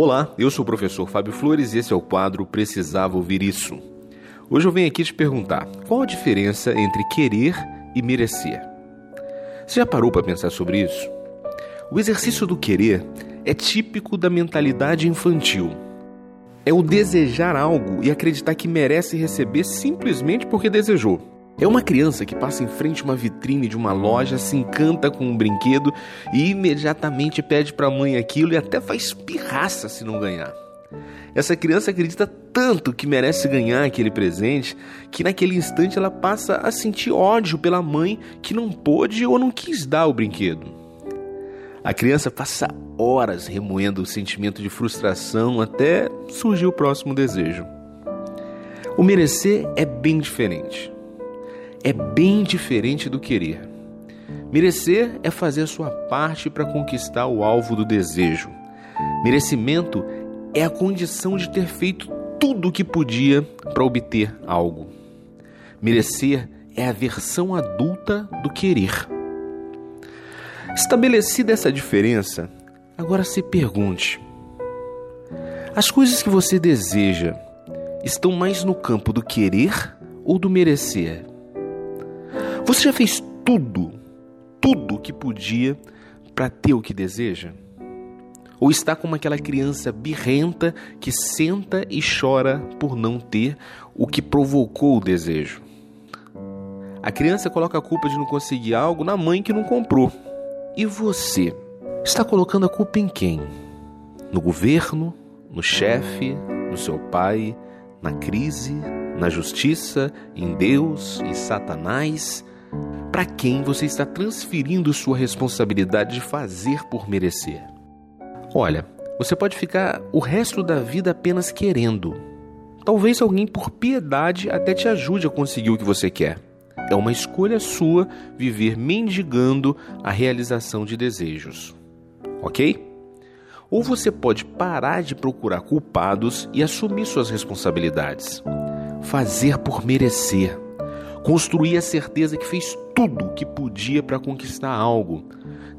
Olá, eu sou o professor Fábio Flores e esse é o quadro Precisava Ouvir Isso. Hoje eu venho aqui te perguntar qual a diferença entre querer e merecer. Você já parou para pensar sobre isso? O exercício do querer é típico da mentalidade infantil. É o desejar algo e acreditar que merece receber simplesmente porque desejou. É uma criança que passa em frente a uma vitrine de uma loja, se encanta com um brinquedo e imediatamente pede para a mãe aquilo e até faz pirraça se não ganhar. Essa criança acredita tanto que merece ganhar aquele presente que naquele instante ela passa a sentir ódio pela mãe que não pôde ou não quis dar o brinquedo. A criança passa horas remoendo o sentimento de frustração até surgir o próximo desejo. O merecer é bem diferente é bem diferente do querer. Merecer é fazer sua parte para conquistar o alvo do desejo. Merecimento é a condição de ter feito tudo o que podia para obter algo. Merecer é a versão adulta do querer. Estabelecida essa diferença, agora se pergunte: as coisas que você deseja estão mais no campo do querer ou do merecer? Você já fez tudo, tudo que podia para ter o que deseja? Ou está como aquela criança birrenta que senta e chora por não ter o que provocou o desejo? A criança coloca a culpa de não conseguir algo na mãe que não comprou. E você? Está colocando a culpa em quem? No governo? No chefe? No seu pai? Na crise? Na justiça? Em Deus? Em Satanás? para quem você está transferindo sua responsabilidade de fazer por merecer. Olha, você pode ficar o resto da vida apenas querendo. Talvez alguém, por piedade, até te ajude a conseguir o que você quer. É uma escolha sua viver mendigando a realização de desejos. Ok? Ou você pode parar de procurar culpados e assumir suas responsabilidades. Fazer por merecer construir a certeza que fez tudo o que podia para conquistar algo.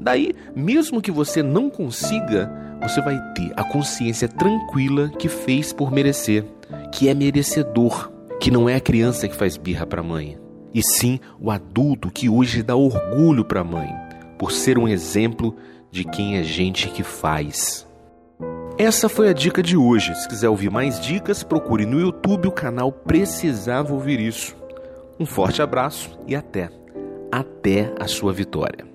Daí, mesmo que você não consiga, você vai ter a consciência tranquila que fez por merecer, que é merecedor, que não é a criança que faz birra para a mãe, e sim o adulto que hoje dá orgulho para a mãe, por ser um exemplo de quem é gente que faz. Essa foi a dica de hoje. Se quiser ouvir mais dicas, procure no YouTube o canal Precisava Ouvir Isso. Um forte abraço e até, até a sua vitória.